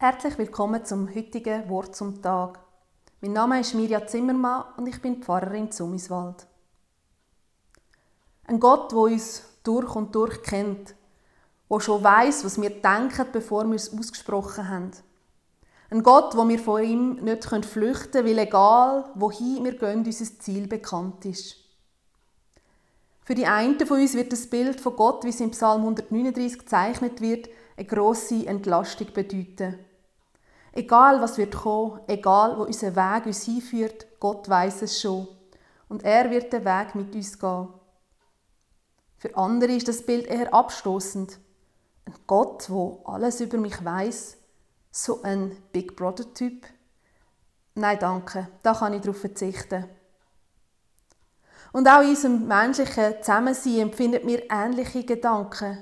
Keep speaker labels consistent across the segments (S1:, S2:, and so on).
S1: Herzlich willkommen zum heutigen Wort zum Tag. Mein Name ist Mirja Zimmermann und ich bin Pfarrerin Zumiswald. Ein Gott, der uns durch und durch kennt, der schon weiß, was wir denken, bevor wir es ausgesprochen haben. Ein Gott, wo wir vor ihm nicht flüchten können, weil egal, wohin wir gehen, unser Ziel bekannt ist. Für die einen von uns wird das Bild von Gott, wie es im Psalm 139 gezeichnet wird, eine grosse Entlastung bedeuten. Egal, was wird kommen, egal, wo unser Weg uns hinführt, Gott weiß es schon. Und er wird den Weg mit uns gehen. Für andere ist das Bild eher abstoßend. Ein Gott, wo alles über mich weiß, so ein Big Brother Typ. Nein, danke, da kann ich darauf verzichten. Und auch in unserem menschlichen Zusammensein empfinden wir ähnliche Gedanken.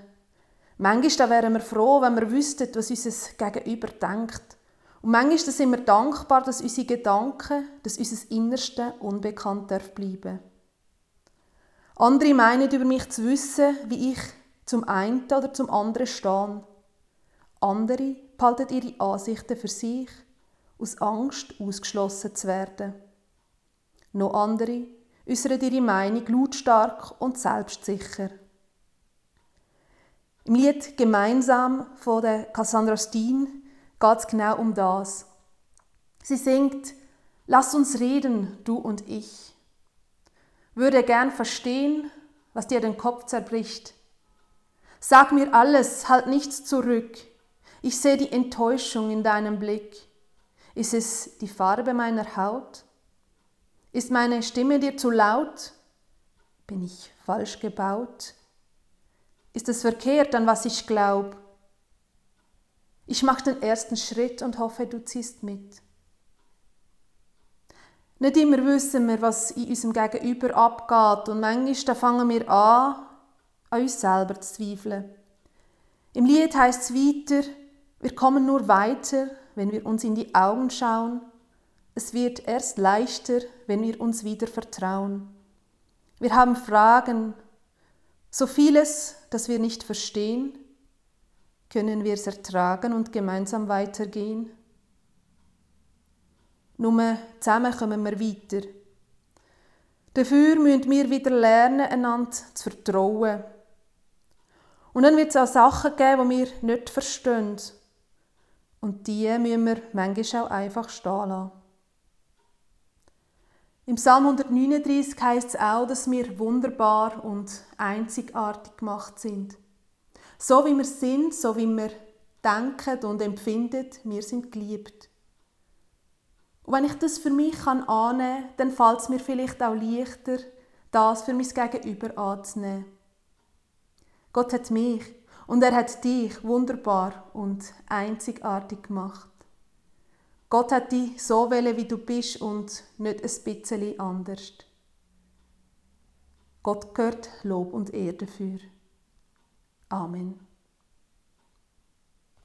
S1: Manchmal wären wir froh, wenn wir wüssten, was unser Gegenüber denkt. Und manchmal sind wir dankbar, dass unsere Gedanken, dass unser Innerste unbekannt darf bleiben Andere meinen über mich zu wissen, wie ich zum einen oder zum anderen stehe. Andere behalten ihre Ansichten für sich, aus Angst ausgeschlossen zu werden. Noch andere äußern ihre Meinung lautstark und selbstsicher. Im Lied Gemeinsam von der Cassandra Steen geht es genau um das. Sie singt, lass uns reden, du und ich. Würde gern verstehen, was dir den Kopf zerbricht. Sag mir alles, halt nichts zurück. Ich sehe die Enttäuschung in deinem Blick. Ist es die Farbe meiner Haut? Ist meine Stimme dir zu laut? Bin ich falsch gebaut? Ist es verkehrt, an was ich glaube? Ich mache den ersten Schritt und hoffe, du ziehst mit. Nicht immer wissen wir, was in unserem Gegenüber abgeht und manchmal fangen wir an, an uns selber zu zweifeln. Im Lied heißt es weiter, wir kommen nur weiter, wenn wir uns in die Augen schauen. Es wird erst leichter, wenn wir uns wieder vertrauen. Wir haben Fragen, so vieles, das wir nicht verstehen, können wir es ertragen und gemeinsam weitergehen? Nur zusammen kommen wir weiter. Dafür müssen wir wieder lernen, einander zu vertrauen. Und dann wird es auch Sachen geben, die wir nicht verstehen. Und die müssen wir manchmal auch einfach stehen lassen. Im Psalm 139 heißt es auch, dass wir wunderbar und einzigartig gemacht sind. So wie wir sind, so wie wir denken und empfinden, wir sind geliebt. Und wenn ich das für mich annehmen kann, dann fällt es mir vielleicht auch leichter, das für mein Gegenüber anzunehmen. Gott hat mich und er hat dich wunderbar und einzigartig gemacht. Gott hat dich so wählen, wie du bist und nicht ein bisschen anders. Gott gehört Lob und Ehre dafür. Amen.